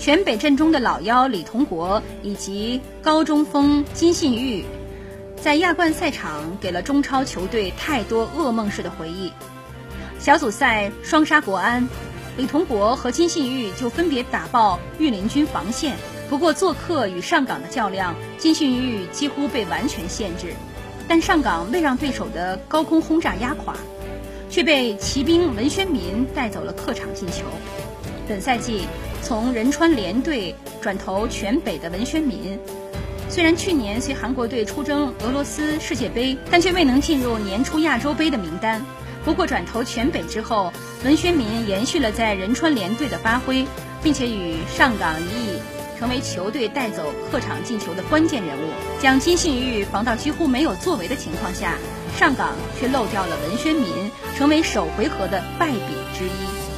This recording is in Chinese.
全北阵中的老幺李同国以及高中锋金信玉，在亚冠赛场给了中超球队太多噩梦式的回忆。小组赛双杀国安，李同国和金信玉就分别打爆御林军防线。不过做客与上港的较量，金信玉几乎被完全限制，但上港未让对手的高空轰炸压垮，却被骑兵文宣民带走了客场进球。本赛季从仁川联队转投全北的文宣民，虽然去年随韩国队出征俄罗斯世界杯，但却未能进入年初亚洲杯的名单。不过转投全北之后，文宣民延续了在仁川联队的发挥，并且与上港一役成为球队带走客场进球的关键人物。将金信玉防到几乎没有作为的情况下，上港却漏掉了文宣民，成为首回合的败笔之一。